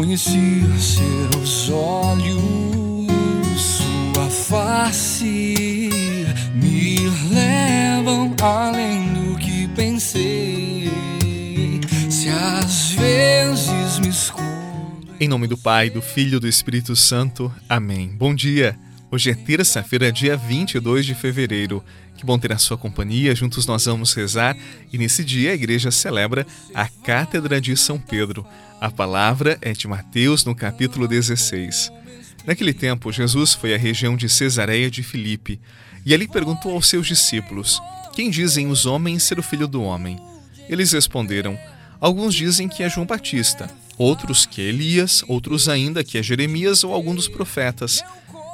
te conheci, seus olhos, sua face me levam além do que pensei. Se às vezes me escondo. Em nome do Pai, do Filho e do Espírito Santo. Amém. Bom dia. Hoje é terça-feira, dia 22 de fevereiro. Que bom ter a sua companhia. Juntos nós vamos rezar e nesse dia a igreja celebra a Cátedra de São Pedro. A palavra é de Mateus no capítulo 16. Naquele tempo, Jesus foi à região de Cesareia de Filipe e ali perguntou aos seus discípulos: Quem dizem os homens ser o filho do homem? Eles responderam: Alguns dizem que é João Batista, outros que é Elias, outros ainda que é Jeremias ou algum dos profetas.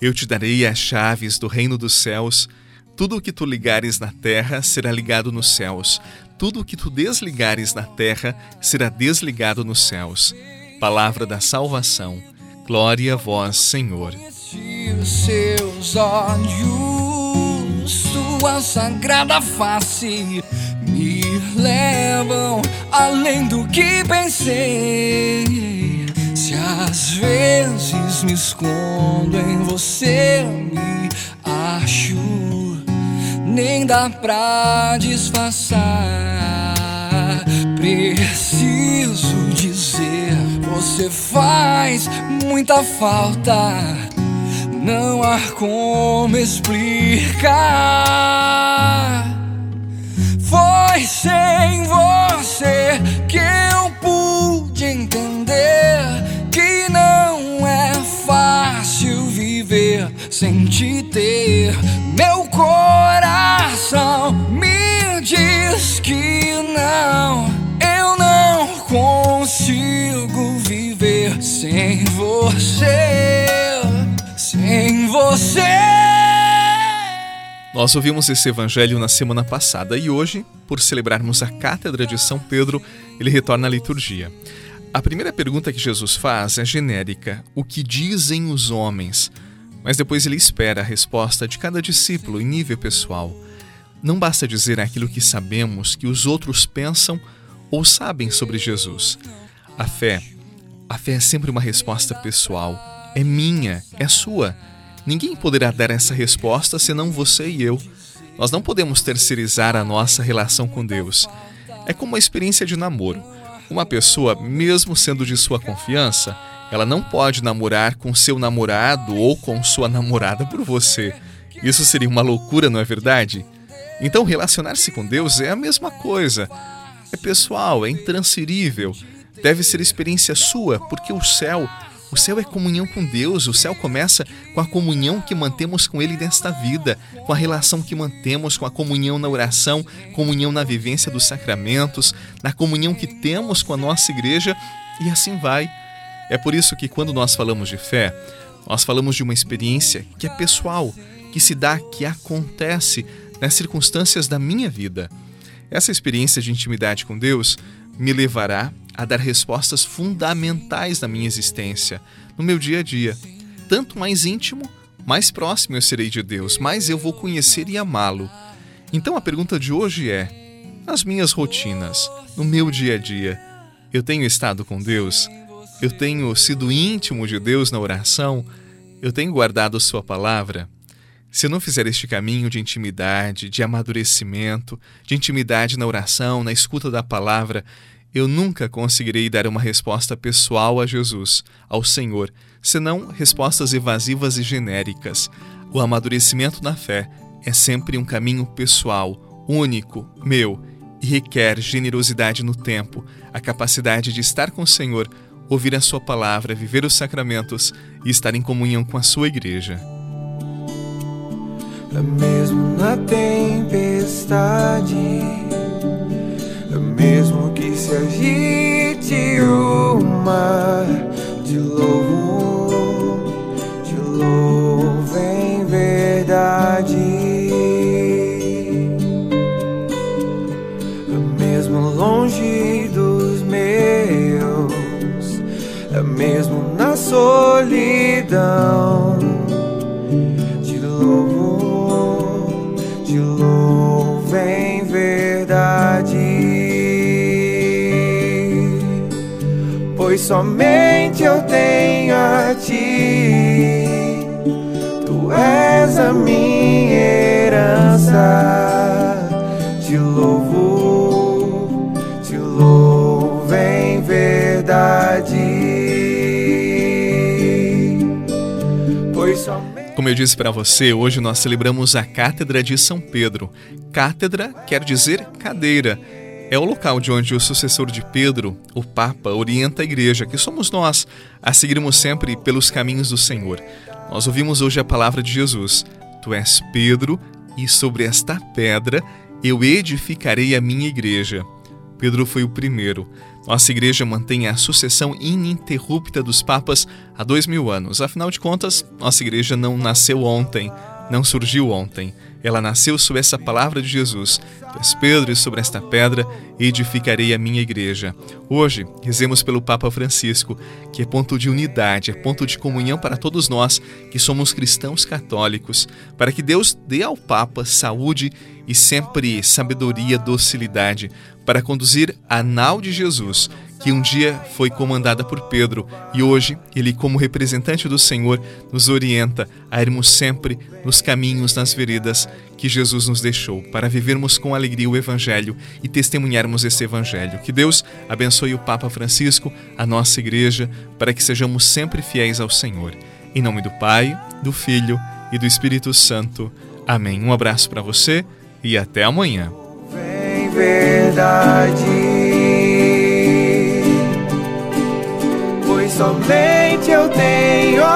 Eu te darei as chaves do reino dos céus. Tudo o que tu ligares na terra será ligado nos céus. Tudo o que tu desligares na terra será desligado nos céus. Palavra da salvação. Glória a vós, Senhor. Seus olhos, sua sagrada face me levam além do que pensei. Às vezes me escondo em você, me acho, nem dá pra disfarçar. Preciso dizer, você faz muita falta. Não há como explicar. Coração me diz que não, eu não consigo viver sem você, sem você. Nós ouvimos esse evangelho na semana passada e hoje, por celebrarmos a Cátedra de São Pedro, ele retorna à liturgia. A primeira pergunta que Jesus faz é genérica: O que dizem os homens? Mas depois ele espera a resposta de cada discípulo em nível pessoal. Não basta dizer aquilo que sabemos que os outros pensam ou sabem sobre Jesus. A fé, a fé é sempre uma resposta pessoal. É minha, é sua Ninguém poderá dar essa resposta senão você e eu. Nós não podemos terceirizar a nossa relação com Deus. É como uma experiência de namoro. Uma pessoa, mesmo sendo de sua confiança, ela não pode namorar com seu namorado ou com sua namorada por você. Isso seria uma loucura, não é verdade? Então, relacionar-se com Deus é a mesma coisa. É pessoal, é intransferível. Deve ser experiência sua, porque o céu o céu é comunhão com Deus, o céu começa com a comunhão que mantemos com Ele nesta vida, com a relação que mantemos, com a comunhão na oração, comunhão na vivência dos sacramentos, na comunhão que temos com a nossa igreja e assim vai. É por isso que quando nós falamos de fé, nós falamos de uma experiência que é pessoal, que se dá, que acontece nas circunstâncias da minha vida. Essa experiência de intimidade com Deus me levará a dar respostas fundamentais na minha existência, no meu dia a dia. Tanto mais íntimo, mais próximo eu serei de Deus, mais eu vou conhecer e amá-lo. Então a pergunta de hoje é: nas minhas rotinas, no meu dia a dia, eu tenho estado com Deus? Eu tenho sido íntimo de Deus na oração? Eu tenho guardado Sua palavra? Se eu não fizer este caminho de intimidade, de amadurecimento, de intimidade na oração, na escuta da palavra, eu nunca conseguirei dar uma resposta pessoal a Jesus, ao Senhor, senão respostas evasivas e genéricas. O amadurecimento na fé é sempre um caminho pessoal, único, meu, e requer generosidade no tempo, a capacidade de estar com o Senhor, ouvir a Sua palavra, viver os sacramentos e estar em comunhão com a Sua igreja. Mesmo na tempestade mesmo que se solidão. Te louvo, te louvo em verdade. Pois somente eu tenho a ti. Tu és a minha herança. Como eu disse para você, hoje nós celebramos a Cátedra de São Pedro. Cátedra quer dizer cadeira. É o local de onde o sucessor de Pedro, o Papa, orienta a igreja, que somos nós, a seguirmos sempre pelos caminhos do Senhor. Nós ouvimos hoje a palavra de Jesus: Tu és Pedro, e sobre esta pedra eu edificarei a minha igreja. Pedro foi o primeiro. Nossa igreja mantém a sucessão ininterrupta dos papas há dois mil anos. Afinal de contas, nossa igreja não nasceu ontem, não surgiu ontem. Ela nasceu sob essa palavra de Jesus. És Pedro, e sobre esta pedra edificarei a minha igreja. Hoje, rezemos pelo Papa Francisco, que é ponto de unidade, é ponto de comunhão para todos nós que somos cristãos católicos, para que Deus dê ao Papa saúde e sempre sabedoria, docilidade, para conduzir a nau de Jesus que um dia foi comandada por Pedro e hoje ele, como representante do Senhor, nos orienta a irmos sempre nos caminhos, nas veredas que Jesus nos deixou, para vivermos com alegria o Evangelho e testemunharmos esse Evangelho. Que Deus abençoe o Papa Francisco, a nossa igreja, para que sejamos sempre fiéis ao Senhor. Em nome do Pai, do Filho e do Espírito Santo. Amém. Um abraço para você e até amanhã. Vem verdade. Pois somente eu tenho